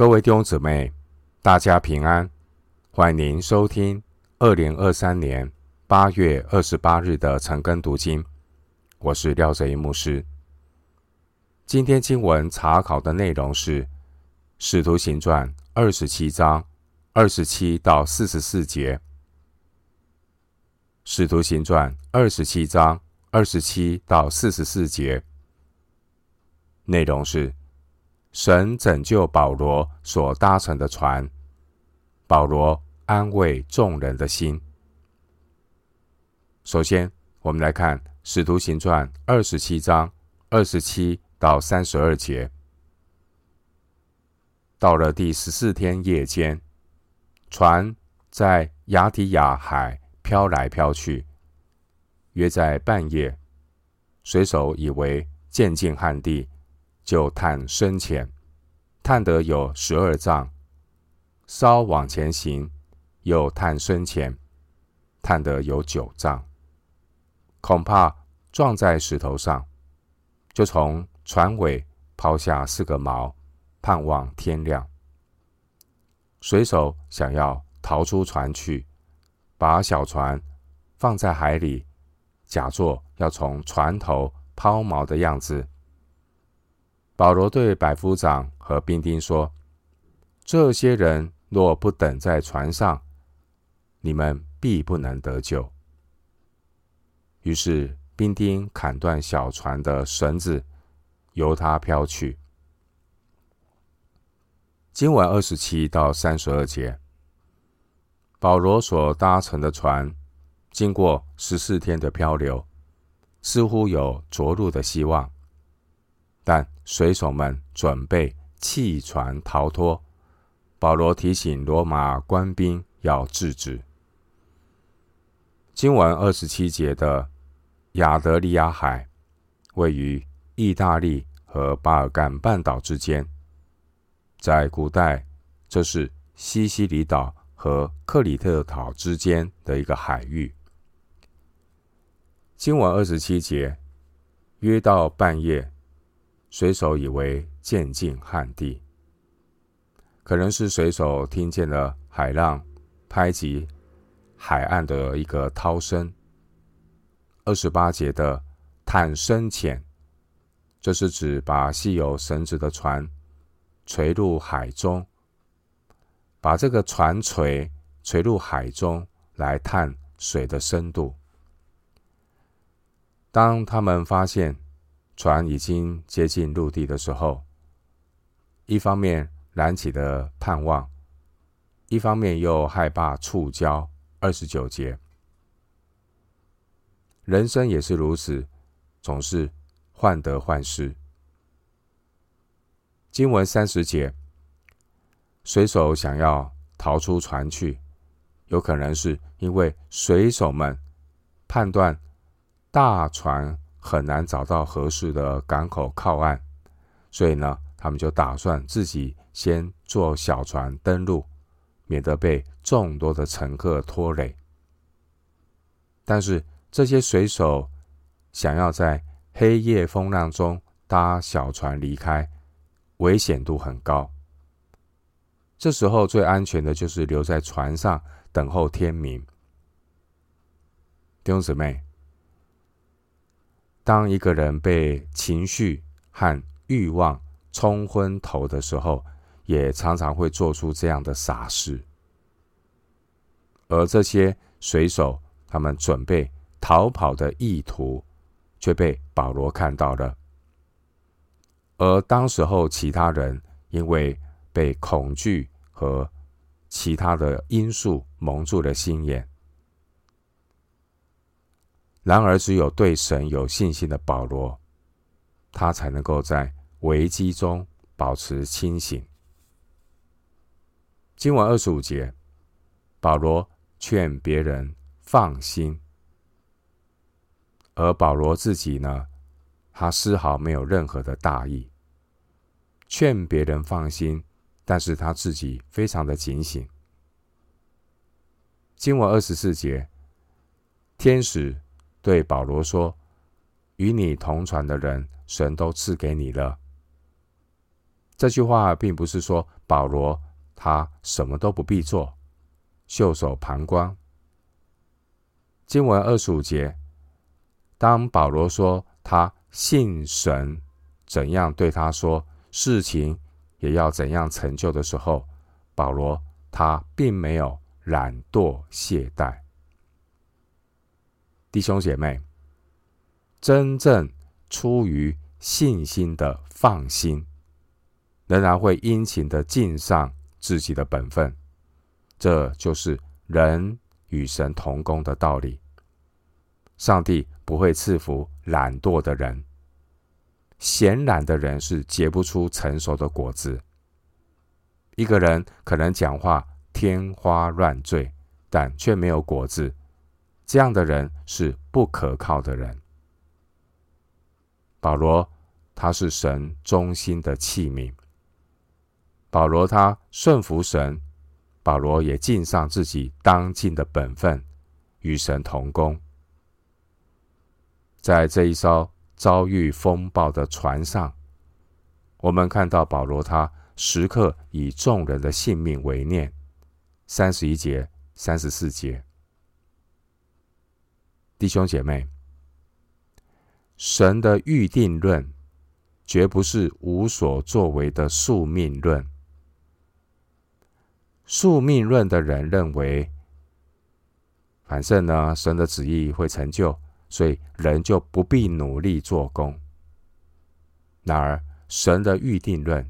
各位弟兄姊妹，大家平安！欢迎您收听二零二三年八月二十八日的晨更读经。我是廖哲一牧师。今天经文查考的内容是《使徒行传》二十七章二十七到四十四节，《使徒行传》二十七章二十七到四十四节，内容是。神拯救保罗所搭乘的船，保罗安慰众人的心。首先，我们来看《使徒行传》二十七章二十七到三十二节。到了第十四天夜间，船在雅提亚海飘来飘去，约在半夜，水手以为渐近旱地。就探深浅，探得有十二丈，稍往前行，又探深浅，探得有九丈，恐怕撞在石头上，就从船尾抛下四个锚，盼望天亮。水手想要逃出船去，把小船放在海里，假作要从船头抛锚的样子。保罗对百夫长和兵丁说：“这些人若不等在船上，你们必不能得救。”于是兵丁砍断小船的绳子，由它飘去。经文二十七到三十二节，保罗所搭乘的船，经过十四天的漂流，似乎有着陆的希望。但水手们准备弃船逃脱，保罗提醒罗马官兵要制止。经文二十七节的亚得里亚海位于意大利和巴尔干半岛之间，在古代这是西西里岛和克里特岛之间的一个海域。经文二十七节约到半夜。水手以为渐近旱地，可能是水手听见了海浪拍击海岸的一个涛声。二十八节的探深浅，这是指把系有绳子的船垂入海中，把这个船垂垂入海中来探水的深度。当他们发现，船已经接近陆地的时候，一方面燃起的盼望，一方面又害怕触礁。二十九节，人生也是如此，总是患得患失。经文三十节，水手想要逃出船去，有可能是因为水手们判断大船。很难找到合适的港口靠岸，所以呢，他们就打算自己先坐小船登陆，免得被众多的乘客拖累。但是这些水手想要在黑夜风浪中搭小船离开，危险度很高。这时候最安全的就是留在船上等候天明。弟兄姊妹。当一个人被情绪和欲望冲昏头的时候，也常常会做出这样的傻事。而这些水手，他们准备逃跑的意图，却被保罗看到了。而当时候，其他人因为被恐惧和其他的因素蒙住了心眼。然而，只有对神有信心的保罗，他才能够在危机中保持清醒。经文二十五节，保罗劝别人放心，而保罗自己呢，他丝毫没有任何的大意，劝别人放心，但是他自己非常的警醒。经文二十四节，天使。对保罗说：“与你同船的人，神都赐给你了。”这句话并不是说保罗他什么都不必做，袖手旁观。经文二十五节，当保罗说他信神怎样对他说，事情也要怎样成就的时候，保罗他并没有懒惰懈怠。弟兄姐妹，真正出于信心的放心，仍然会殷勤的尽上自己的本分，这就是人与神同工的道理。上帝不会赐福懒惰的人，闲懒的人是结不出成熟的果子。一个人可能讲话天花乱坠，但却没有果子。这样的人是不可靠的人。保罗，他是神忠心的器皿。保罗他顺服神，保罗也尽上自己当尽的本分，与神同工。在这一艘遭遇风暴的船上，我们看到保罗他时刻以众人的性命为念。三十一节、三十四节。弟兄姐妹，神的预定论绝不是无所作为的宿命论。宿命论的人认为，反正呢，神的旨意会成就，所以人就不必努力做工。然而，神的预定论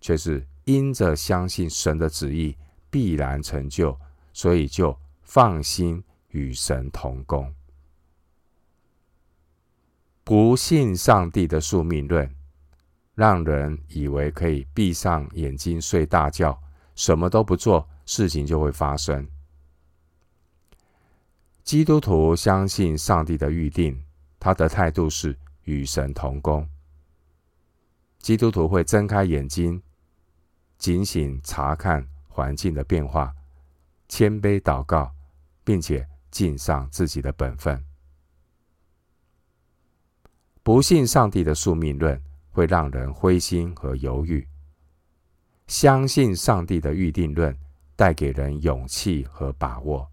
却是因着相信神的旨意必然成就，所以就放心与神同工。不信上帝的宿命论，让人以为可以闭上眼睛睡大觉，什么都不做，事情就会发生。基督徒相信上帝的预定，他的态度是与神同工。基督徒会睁开眼睛，警醒查看环境的变化，谦卑祷告，并且尽上自己的本分。不信上帝的宿命论会让人灰心和犹豫，相信上帝的预定论带给人勇气和把握。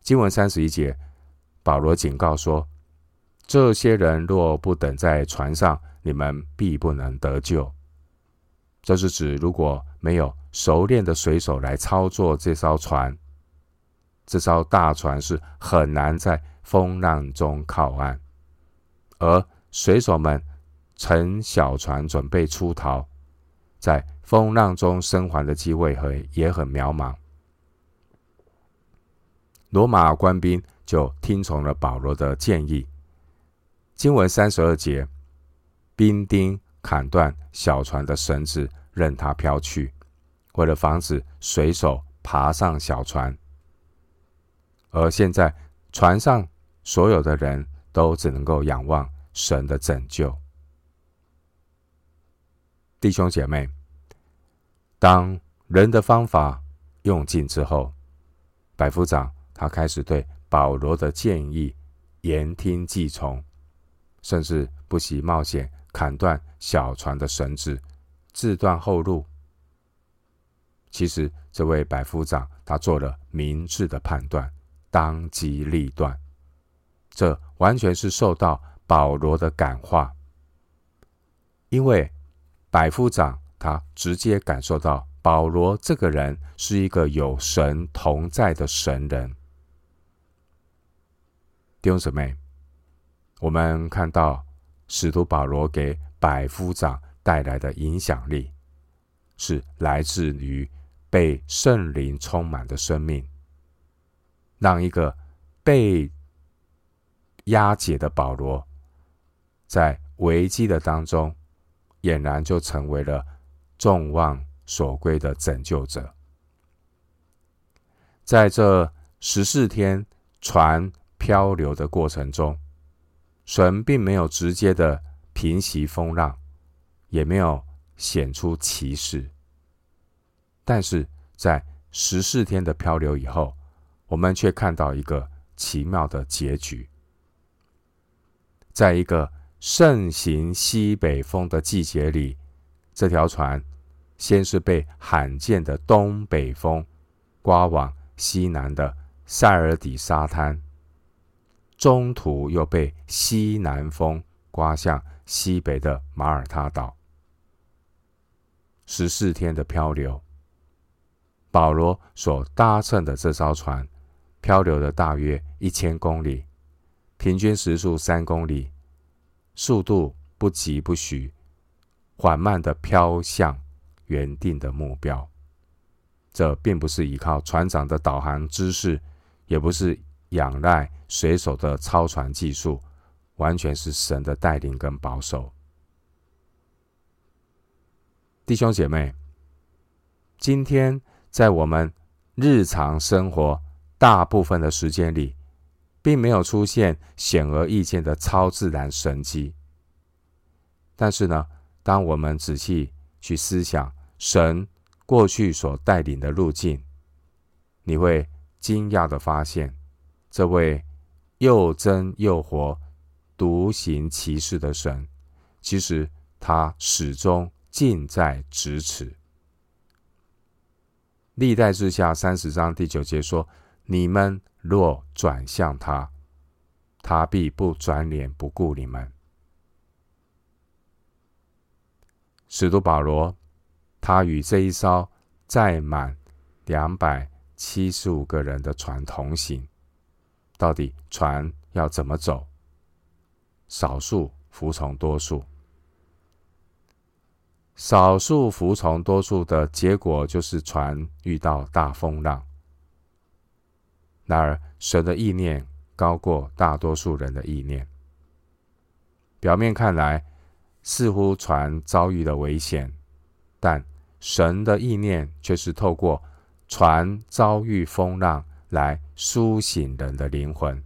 经文三十一节，保罗警告说：“这些人若不等在船上，你们必不能得救。”这是指如果没有熟练的水手来操作这艘船，这艘大船是很难在。风浪中靠岸，而水手们乘小船准备出逃，在风浪中生还的机会和也很渺茫。罗马官兵就听从了保罗的建议。经文三十二节，兵丁砍断小船的绳子，任它飘去，为了防止水手爬上小船。而现在船上。所有的人都只能够仰望神的拯救。弟兄姐妹，当人的方法用尽之后，百夫长他开始对保罗的建议言听计从，甚至不惜冒险砍断小船的绳子，自断后路。其实，这位百夫长他做了明智的判断，当机立断。这完全是受到保罗的感化，因为百夫长他直接感受到保罗这个人是一个有神同在的神人。弟兄姊妹，我们看到使徒保罗给百夫长带来的影响力，是来自于被圣灵充满的生命，让一个被押解的保罗，在危机的当中，俨然就成为了众望所归的拯救者。在这十四天船漂流的过程中，神并没有直接的平息风浪，也没有显出奇事。但是在十四天的漂流以后，我们却看到一个奇妙的结局。在一个盛行西北风的季节里，这条船先是被罕见的东北风刮往西南的塞尔底沙滩，中途又被西南风刮向西北的马耳他岛。十四天的漂流，保罗所搭乘的这艘船漂流了大约一千公里，平均时速三公里，速度不疾不徐，缓慢的飘向原定的目标。这并不是依靠船长的导航知识，也不是仰赖水手的操船技术，完全是神的带领跟保守。弟兄姐妹，今天在我们日常生活大部分的时间里，并没有出现显而易见的超自然神迹。但是呢，当我们仔细去思想神过去所带领的路径，你会惊讶的发现，这位又真又活、独行其事的神，其实他始终。近在咫尺。历代志下三十章第九节说：“你们若转向他，他必不转脸不顾你们。”使徒保罗，他与这一艘载满两百七十五个人的船同行，到底船要怎么走？少数服从多数。少数服从多数的结果，就是船遇到大风浪。然而，神的意念高过大多数人的意念。表面看来，似乎船遭遇了危险，但神的意念却是透过船遭遇风浪来苏醒人的灵魂。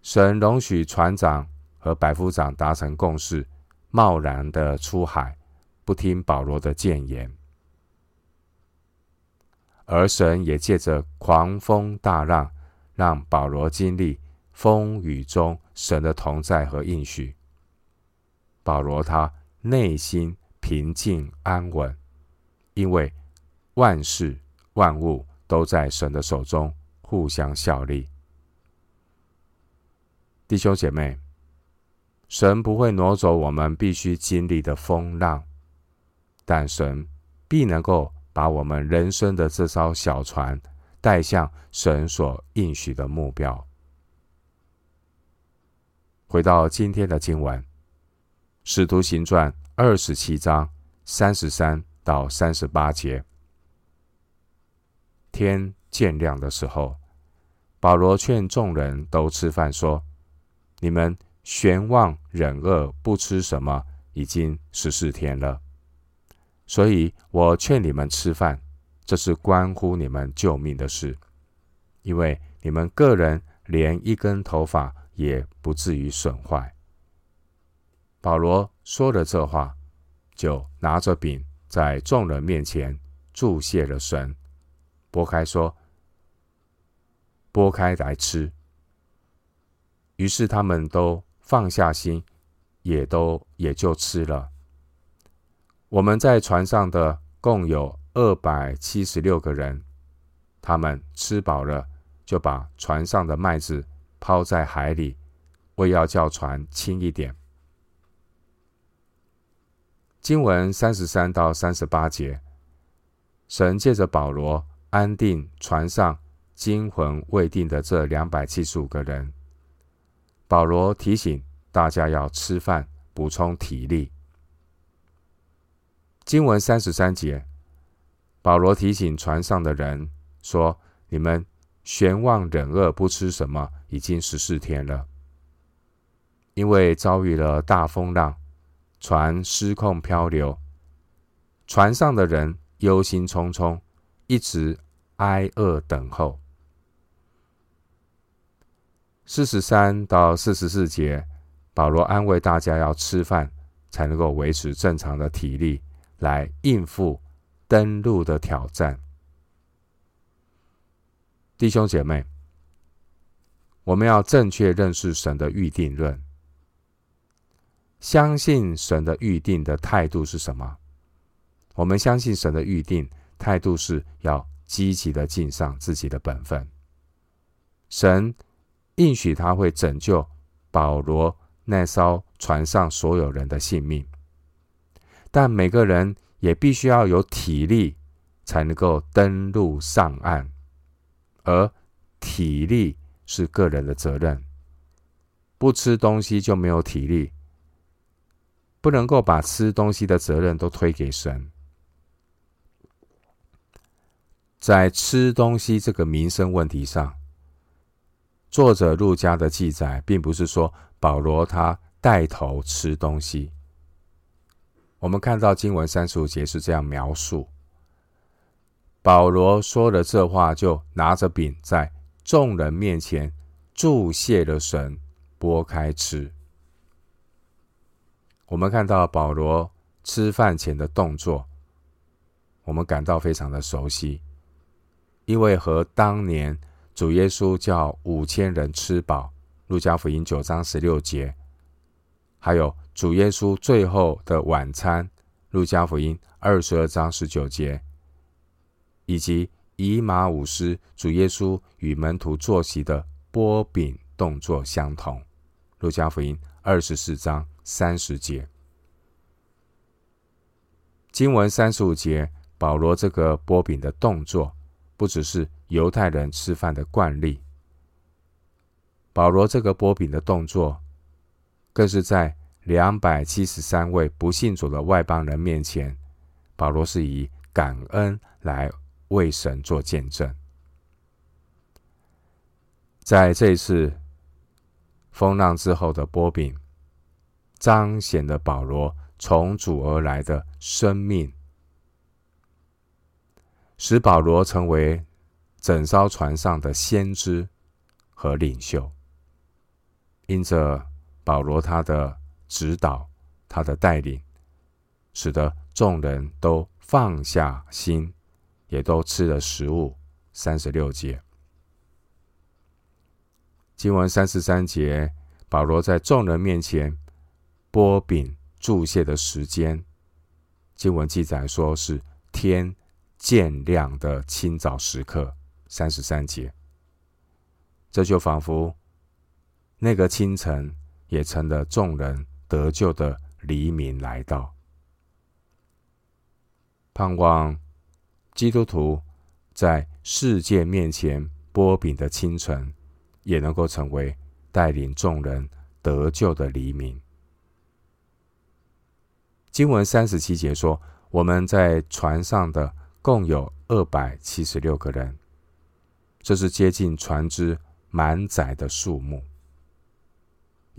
神容许船长和百夫长达成共识。贸然的出海，不听保罗的谏言，而神也借着狂风大浪，让保罗经历风雨中神的同在和应许。保罗他内心平静安稳，因为万事万物都在神的手中，互相效力。弟兄姐妹。神不会挪走我们必须经历的风浪，但神必能够把我们人生的这艘小船带向神所应许的目标。回到今天的经文，《使徒行传》二十七章三十三到三十八节。天渐亮的时候，保罗劝众人都吃饭，说：“你们。”悬望忍饿，不吃什么，已经十四天了。所以我劝你们吃饭，这是关乎你们救命的事，因为你们个人连一根头发也不至于损坏。保罗说了这话，就拿着饼在众人面前祝谢了神，拨开说：“拨开来吃。”于是他们都。放下心，也都也就吃了。我们在船上的共有二百七十六个人，他们吃饱了，就把船上的麦子抛在海里，为要叫船轻一点。经文三十三到三十八节，神借着保罗安定船上惊魂未定的这两百七十五个人。保罗提醒大家要吃饭，补充体力。经文三十三节，保罗提醒船上的人说：“你们悬望忍饿，不吃什么，已经十四天了。因为遭遇了大风浪，船失控漂流，船上的人忧心忡忡，一直挨饿等候。”四十三到四十四节，保罗安慰大家要吃饭，才能够维持正常的体力，来应付登陆的挑战。弟兄姐妹，我们要正确认识神的预定论。相信神的预定的态度是什么？我们相信神的预定态度是要积极的尽上自己的本分。神应许他会拯救保罗那艘船上所有人的性命，但每个人也必须要有体力才能够登陆上岸，而体力是个人的责任。不吃东西就没有体力，不能够把吃东西的责任都推给神。在吃东西这个民生问题上，作者路加的记载，并不是说保罗他带头吃东西。我们看到经文三十五节是这样描述：保罗说了这话，就拿着饼在众人面前祝谢了神。拨开吃，我们看到保罗吃饭前的动作，我们感到非常的熟悉，因为和当年主耶稣叫五千人吃饱，路加福音九章十六节，还有主耶稣最后的晚餐，路加福音二十二章十九节，以及以马五斯主耶稣与门徒坐席的波饼动作相同。路加福音二十四章三十节，经文三十五节，保罗这个波饼的动作，不只是犹太人吃饭的惯例，保罗这个波饼的动作，更是在两百七十三位不信主的外邦人面前，保罗是以感恩来为神做见证，在这一次。风浪之后的波饼，彰显了保罗从主而来的生命，使保罗成为整艘船上的先知和领袖。因着保罗他的指导、他的带领，使得众人都放下心，也都吃了食物。三十六节。经文三十三节，保罗在众人面前擘饼祝谢的时间，经文记载说是天渐亮的清早时刻。三十三节，这就仿佛那个清晨也成了众人得救的黎明来到。盼望基督徒在世界面前擘饼的清晨。也能够成为带领众人得救的黎明。经文三十七节说，我们在船上的共有二百七十六个人，这是接近船只满载的数目。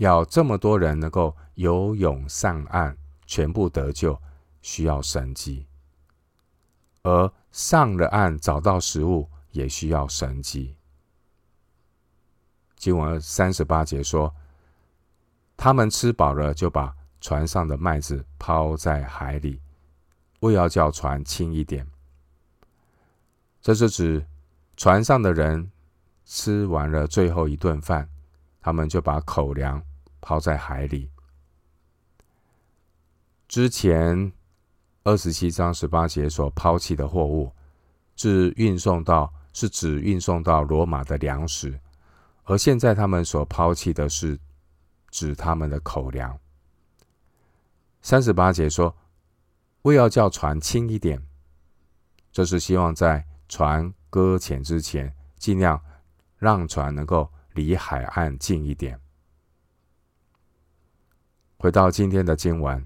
要这么多人能够游泳上岸，全部得救，需要神迹；而上了岸找到食物，也需要神迹。经文三十八节说：“他们吃饱了，就把船上的麦子抛在海里，为要叫船轻一点。”这是指船上的人吃完了最后一顿饭，他们就把口粮抛在海里。之前二十七章十八节所抛弃的货物，是运送到，是指运送到罗马的粮食。而现在他们所抛弃的是指他们的口粮。三十八节说：“为要叫船轻一点，这是希望在船搁浅之前，尽量让船能够离海岸近一点。”回到今天的经文，《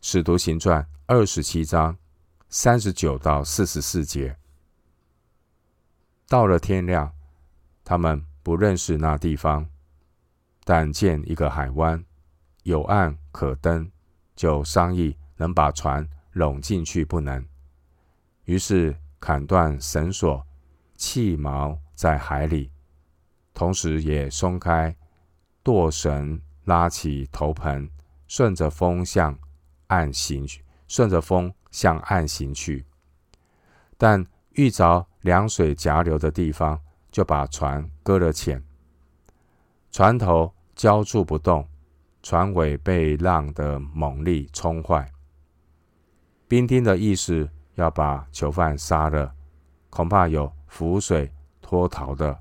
使徒行传》二十七章三十九到四十四节，到了天亮，他们。不认识那地方，但见一个海湾，有岸可登，就商议能把船拢进去不能。于是砍断绳索，弃锚在海里，同时也松开舵绳，拉起头盆，顺着风向岸行去，顺着风向岸行去。但遇着凉水夹流的地方。就把船搁了浅，船头胶住不动，船尾被浪的猛力冲坏。兵丁的意思要把囚犯杀了，恐怕有浮水脱逃的。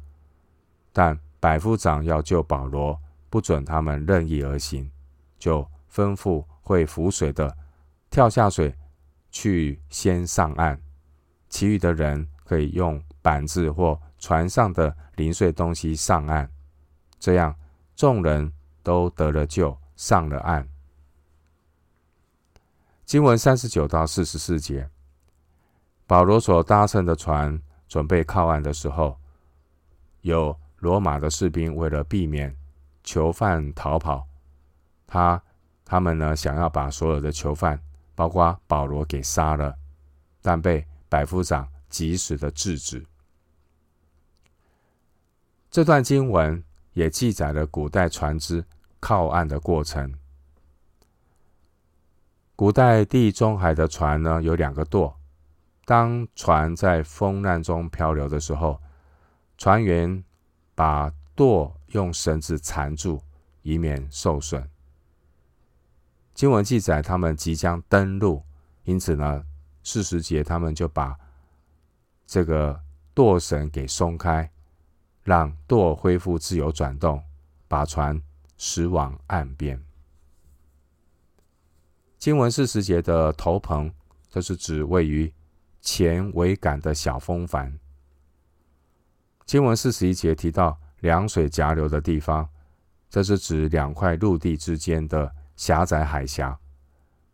但百夫长要救保罗，不准他们任意而行，就吩咐会浮水的跳下水去先上岸，其余的人可以用板子或船上的零碎东西上岸。这样众人都得了救，上了岸。经文三十九到四十四节，保罗所搭乘的船准备靠岸的时候，有罗马的士兵为了避免囚犯逃跑，他他们呢想要把所有的囚犯，包括保罗给杀了，但被百夫长及时的制止。这段经文也记载了古代船只靠岸的过程。古代地中海的船呢，有两个舵，当船在风浪中漂流的时候，船员。把舵用绳子缠住，以免受损。经文记载，他们即将登陆，因此呢，四十节他们就把这个舵绳给松开，让舵恢复自由转动，把船驶往岸边。经文四十节的头棚，这是指位于前桅杆的小风帆。经文四十一节提到两水夹流的地方，这是指两块陆地之间的狭窄海峡。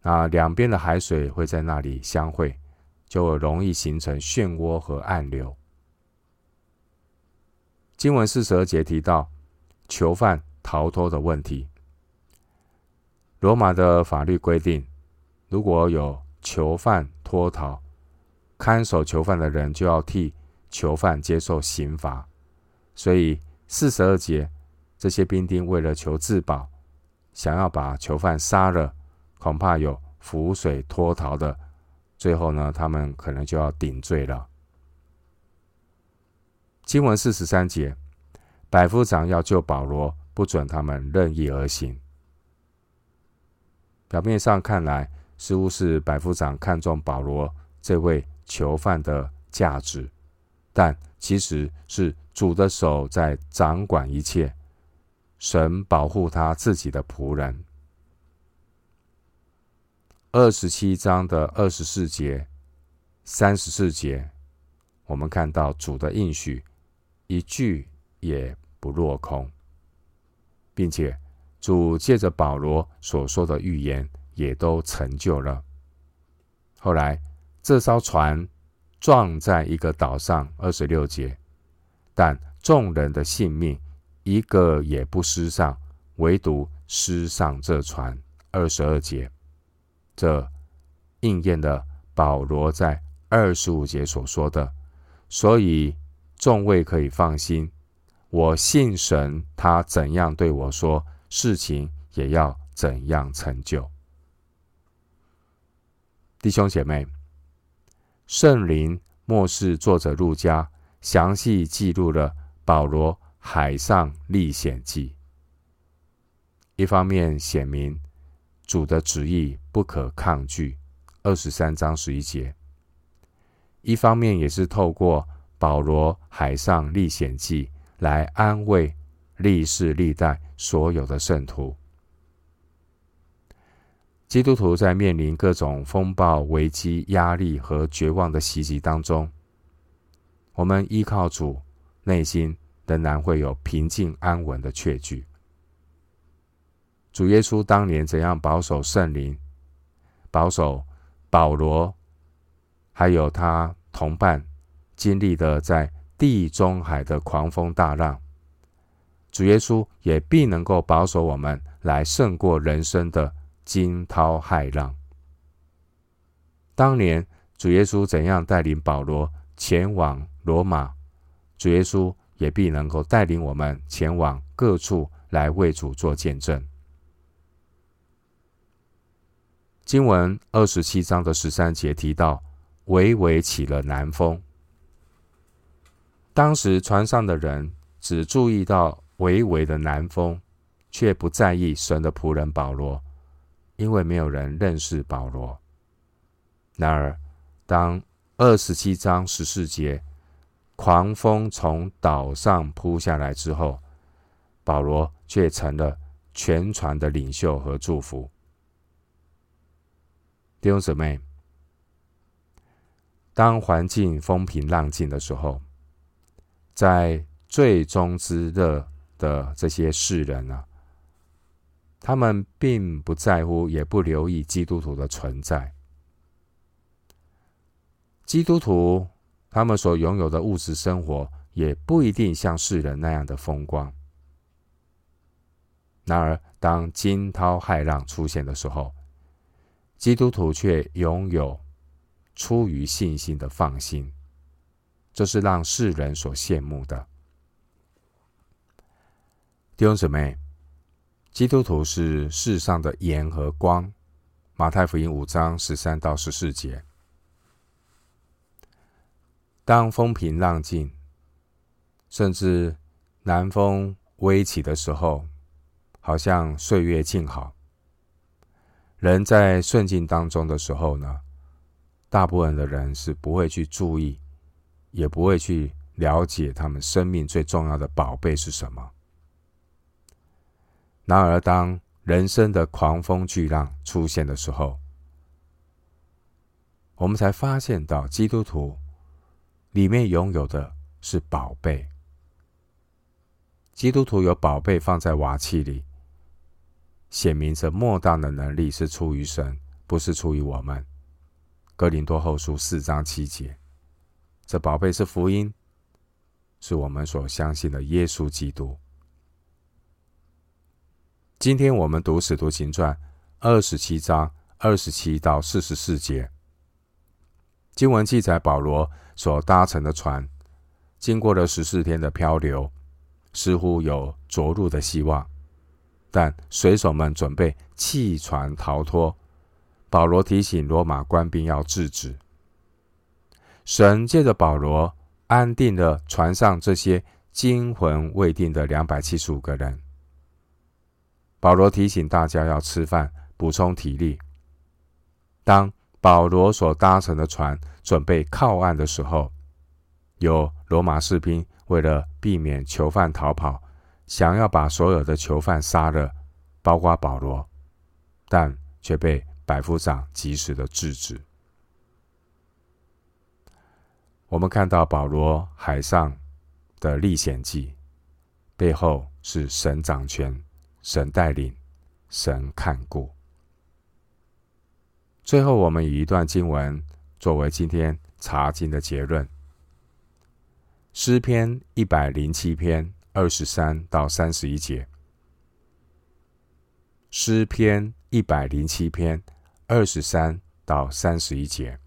那两边的海水会在那里相会，就容易形成漩涡和暗流。经文四十二节提到囚犯逃脱的问题。罗马的法律规定，如果有囚犯脱逃，看守囚犯的人就要替。囚犯接受刑罚，所以四十二节，这些兵丁为了求自保，想要把囚犯杀了，恐怕有浮水脱逃的，最后呢，他们可能就要顶罪了。经文四十三节，百夫长要救保罗，不准他们任意而行。表面上看来，似乎是百夫长看中保罗这位囚犯的价值。但其实是主的手在掌管一切，神保护他自己的仆人。二十七章的二十四节、三十四节，我们看到主的应许一句也不落空，并且主借着保罗所说的预言也都成就了。后来这艘船。撞在一个岛上，二十六节，但众人的性命一个也不失丧，唯独失丧这船，二十二节。这应验了保罗在二十五节所说的，所以众位可以放心，我信神，他怎样对我说，事情也要怎样成就。弟兄姐妹。圣灵默示作者路加详细记录了保罗海上历险记，一方面显明主的旨意不可抗拒，二十三章十一节；一方面也是透过保罗海上历险记来安慰历世历代所有的圣徒。基督徒在面临各种风暴、危机、压力和绝望的袭击当中，我们依靠主，内心仍然会有平静安稳的确据。主耶稣当年怎样保守圣灵，保守保罗，还有他同伴经历的在地中海的狂风大浪，主耶稣也必能够保守我们，来胜过人生的。惊涛骇浪。当年主耶稣怎样带领保罗前往罗马，主耶稣也必能够带领我们前往各处来为主做见证。经文二十七章的十三节提到，微微起了南风。当时船上的人只注意到微微的南风，却不在意神的仆人保罗，因为没有人认识保罗。然而，当二十七章十四节，狂风从岛上扑下来之后，保罗却成了全船的领袖和祝福。弟兄姊妹，当环境风平浪静的时候，在最终之乐的这些世人啊，他们并不在乎，也不留意基督徒的存在。基督徒他们所拥有的物质生活，也不一定像世人那样的风光。然而，当惊涛骇浪出现的时候，基督徒却拥有出于信心的放心，这是让世人所羡慕的。弟兄姊妹，基督徒是世上的盐和光。马太福音五章十三到十四节。当风平浪静，甚至南风微起的时候，好像岁月静好。人在顺境当中的时候呢，大部分的人是不会去注意，也不会去了解他们生命最重要的宝贝是什么。然而，当人生的狂风巨浪出现的时候，我们才发现到基督徒。里面拥有的是宝贝。基督徒有宝贝放在瓦器里，显明着莫大的能力是出于神，不是出于我们。哥林多后书四章七节，这宝贝是福音，是我们所相信的耶稣基督。今天我们读使徒行传二十七章二十七到四十四节。经文记载，保罗所搭乘的船经过了十四天的漂流，似乎有着陆的希望。但水手们准备弃船逃脱，保罗提醒罗马官兵要制止。神借着保罗安定了船上这些惊魂未定的两百七十五个人。保罗提醒大家要吃饭，补充体力。当保罗所搭乘的船准备靠岸的时候，有罗马士兵为了避免囚犯逃跑，想要把所有的囚犯杀了，包括保罗，但却被百夫长及时的制止。我们看到保罗海上的历险记，背后是神掌权、神带领、神看顾。最后，我们以一段经文作为今天查经的结论：诗篇一百零七篇二十三到三十一节。诗篇一百零七篇二十三到三十一节，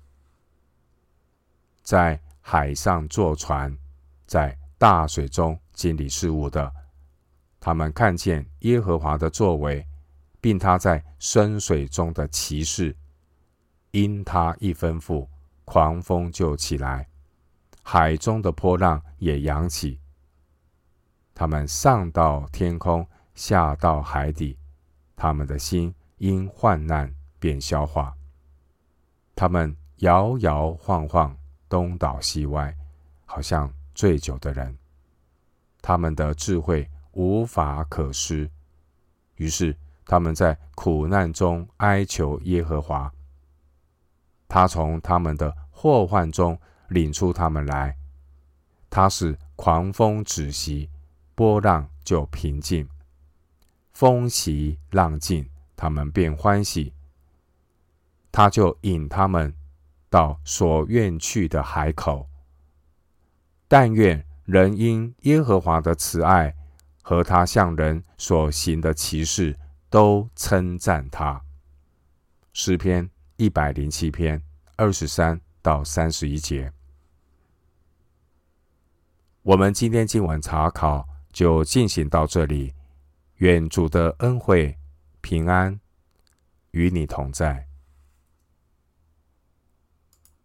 在海上坐船，在大水中经理事务的，他们看见耶和华的作为，并他在深水中的奇事。因他一吩咐，狂风就起来，海中的波浪也扬起。他们上到天空，下到海底，他们的心因患难便消化。他们摇摇晃晃，东倒西歪，好像醉酒的人。他们的智慧无法可施，于是他们在苦难中哀求耶和华。他从他们的祸患中领出他们来，他使狂风止息，波浪就平静，风息浪静，他们便欢喜。他就引他们到所愿去的海口。但愿人因耶和华的慈爱和他向人所行的奇事，都称赞他。诗篇。一百零七篇二十三到三十一节，我们今天今晚查考就进行到这里。愿主的恩惠平安与你同在。